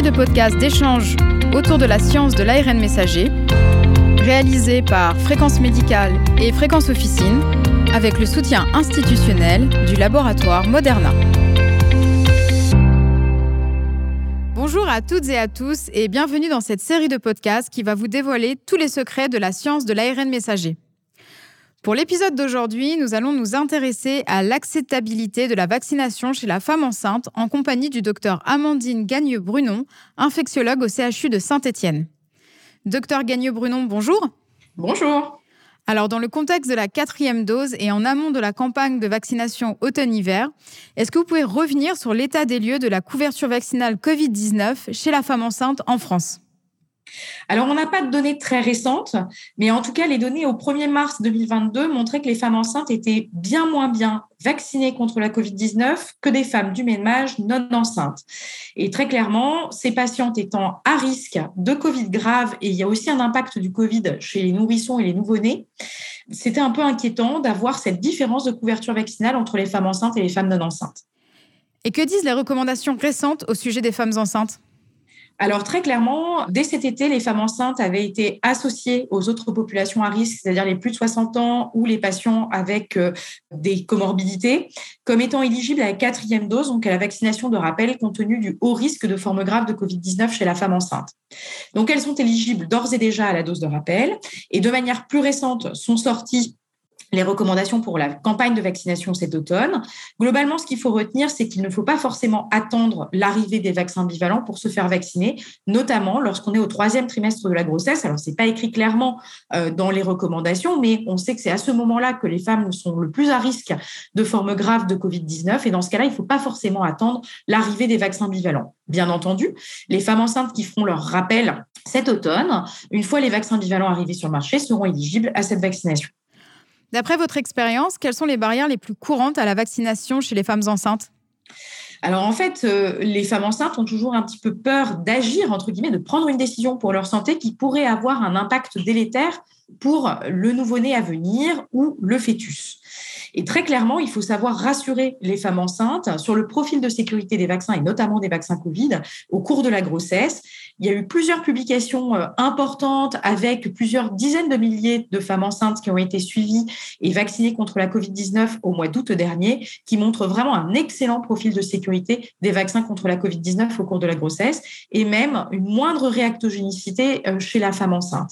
de podcasts d'échanges autour de la science de l'ARN messager, réalisée par Fréquence Médicale et Fréquence Officine, avec le soutien institutionnel du laboratoire Moderna. Bonjour à toutes et à tous et bienvenue dans cette série de podcasts qui va vous dévoiler tous les secrets de la science de l'ARN messager. Pour l'épisode d'aujourd'hui, nous allons nous intéresser à l'acceptabilité de la vaccination chez la femme enceinte en compagnie du docteur Amandine Gagneux-Brunon, infectiologue au CHU de Saint-Étienne. Docteur Gagneux-Brunon, bonjour. Bonjour. Alors, dans le contexte de la quatrième dose et en amont de la campagne de vaccination automne-hiver, est-ce que vous pouvez revenir sur l'état des lieux de la couverture vaccinale Covid-19 chez la femme enceinte en France? Alors, on n'a pas de données très récentes, mais en tout cas, les données au 1er mars 2022 montraient que les femmes enceintes étaient bien moins bien vaccinées contre la COVID-19 que des femmes du même âge non enceintes. Et très clairement, ces patientes étant à risque de Covid grave, et il y a aussi un impact du Covid chez les nourrissons et les nouveau-nés, c'était un peu inquiétant d'avoir cette différence de couverture vaccinale entre les femmes enceintes et les femmes non enceintes. Et que disent les recommandations récentes au sujet des femmes enceintes? Alors très clairement, dès cet été, les femmes enceintes avaient été associées aux autres populations à risque, c'est-à-dire les plus de 60 ans ou les patients avec euh, des comorbidités, comme étant éligibles à la quatrième dose, donc à la vaccination de rappel compte tenu du haut risque de forme grave de Covid-19 chez la femme enceinte. Donc elles sont éligibles d'ores et déjà à la dose de rappel et de manière plus récente sont sorties les recommandations pour la campagne de vaccination cet automne. Globalement, ce qu'il faut retenir, c'est qu'il ne faut pas forcément attendre l'arrivée des vaccins bivalents pour se faire vacciner, notamment lorsqu'on est au troisième trimestre de la grossesse. Alors, c'est pas écrit clairement euh, dans les recommandations, mais on sait que c'est à ce moment-là que les femmes sont le plus à risque de formes graves de Covid-19. Et dans ce cas-là, il ne faut pas forcément attendre l'arrivée des vaccins bivalents. Bien entendu, les femmes enceintes qui feront leur rappel cet automne, une fois les vaccins bivalents arrivés sur le marché, seront éligibles à cette vaccination. D'après votre expérience, quelles sont les barrières les plus courantes à la vaccination chez les femmes enceintes? Alors en fait, euh, les femmes enceintes ont toujours un petit peu peur d'agir, entre guillemets, de prendre une décision pour leur santé qui pourrait avoir un impact délétère pour le nouveau-né à venir ou le fœtus. Et très clairement, il faut savoir rassurer les femmes enceintes sur le profil de sécurité des vaccins et notamment des vaccins Covid au cours de la grossesse. Il y a eu plusieurs publications euh, importantes avec plusieurs dizaines de milliers de femmes enceintes qui ont été suivies et vaccinées contre la Covid-19 au mois d'août dernier, qui montrent vraiment un excellent profil de sécurité des vaccins contre la Covid-19 au cours de la grossesse et même une moindre réactogénicité euh, chez la femme enceinte.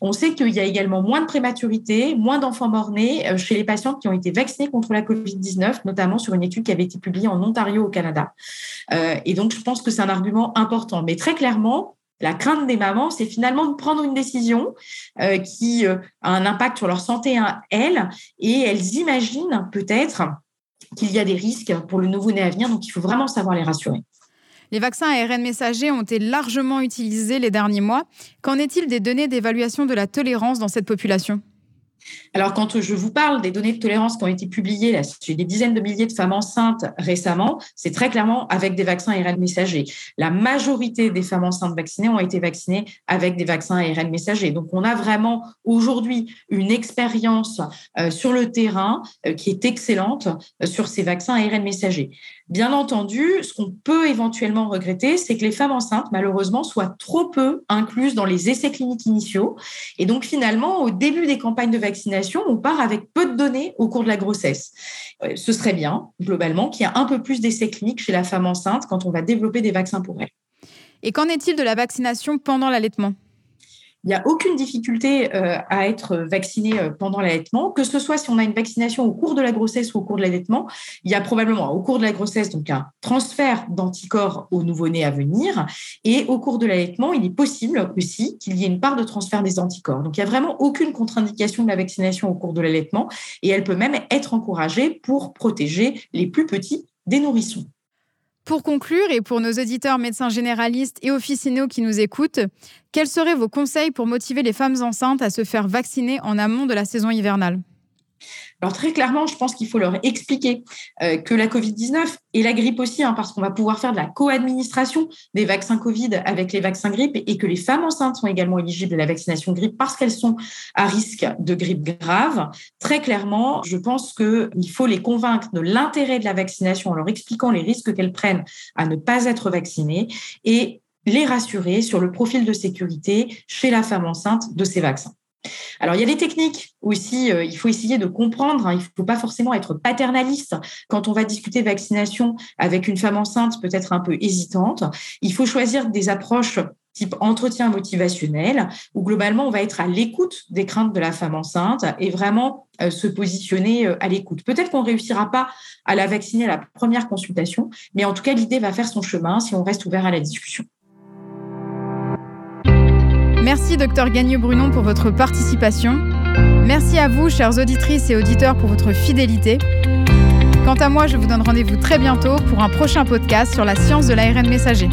On sait qu'il y a également moins de prématurité, moins d'enfants morts-nés euh, chez les patientes qui ont été vaccinés contre la COVID-19, notamment sur une étude qui avait été publiée en Ontario au Canada. Euh, et donc, je pense que c'est un argument important. Mais très clairement, la crainte des mamans, c'est finalement de prendre une décision euh, qui a un impact sur leur santé à elles, et elles imaginent peut-être qu'il y a des risques pour le nouveau-né à venir, donc il faut vraiment savoir les rassurer. Les vaccins ARN messagers ont été largement utilisés les derniers mois. Qu'en est-il des données d'évaluation de la tolérance dans cette population? Alors, quand je vous parle des données de tolérance qui ont été publiées là, des dizaines de milliers de femmes enceintes récemment, c'est très clairement avec des vaccins ARN messagers. La majorité des femmes enceintes vaccinées ont été vaccinées avec des vaccins ARN messagers. Donc, on a vraiment aujourd'hui une expérience euh, sur le terrain euh, qui est excellente euh, sur ces vaccins ARN messagers. Bien entendu, ce qu'on peut éventuellement regretter, c'est que les femmes enceintes, malheureusement, soient trop peu incluses dans les essais cliniques initiaux. Et donc, finalement, au début des campagnes de vaccination, on part avec peu de données au cours de la grossesse. Euh, ce serait bien, globalement, qu'il y ait un peu plus d'essais cliniques chez la femme enceinte quand on va développer des vaccins pour elle. Et qu'en est-il de la vaccination pendant l'allaitement? Il n'y a aucune difficulté euh, à être vacciné euh, pendant l'allaitement, que ce soit si on a une vaccination au cours de la grossesse ou au cours de l'allaitement. Il y a probablement au cours de la grossesse donc un transfert d'anticorps au nouveau-né à venir, et au cours de l'allaitement, il est possible aussi qu'il y ait une part de transfert des anticorps. Donc il n'y a vraiment aucune contre-indication de la vaccination au cours de l'allaitement, et elle peut même être encouragée pour protéger les plus petits des nourrissons. Pour conclure, et pour nos auditeurs médecins généralistes et officinaux qui nous écoutent, quels seraient vos conseils pour motiver les femmes enceintes à se faire vacciner en amont de la saison hivernale? Alors très clairement, je pense qu'il faut leur expliquer euh, que la Covid-19 et la grippe aussi, hein, parce qu'on va pouvoir faire de la co-administration des vaccins Covid avec les vaccins grippe et que les femmes enceintes sont également éligibles à la vaccination grippe parce qu'elles sont à risque de grippe grave. Très clairement, je pense qu'il faut les convaincre de l'intérêt de la vaccination en leur expliquant les risques qu'elles prennent à ne pas être vaccinées et les rassurer sur le profil de sécurité chez la femme enceinte de ces vaccins. Alors, il y a des techniques aussi, euh, il faut essayer de comprendre, hein, il ne faut pas forcément être paternaliste. Quand on va discuter vaccination avec une femme enceinte peut-être un peu hésitante, il faut choisir des approches type entretien motivationnel, où globalement, on va être à l'écoute des craintes de la femme enceinte et vraiment euh, se positionner euh, à l'écoute. Peut-être qu'on ne réussira pas à la vacciner à la première consultation, mais en tout cas, l'idée va faire son chemin si on reste ouvert à la discussion. Merci, docteur Gagneux-Brunon, pour votre participation. Merci à vous, chères auditrices et auditeurs, pour votre fidélité. Quant à moi, je vous donne rendez-vous très bientôt pour un prochain podcast sur la science de l'ARN messager.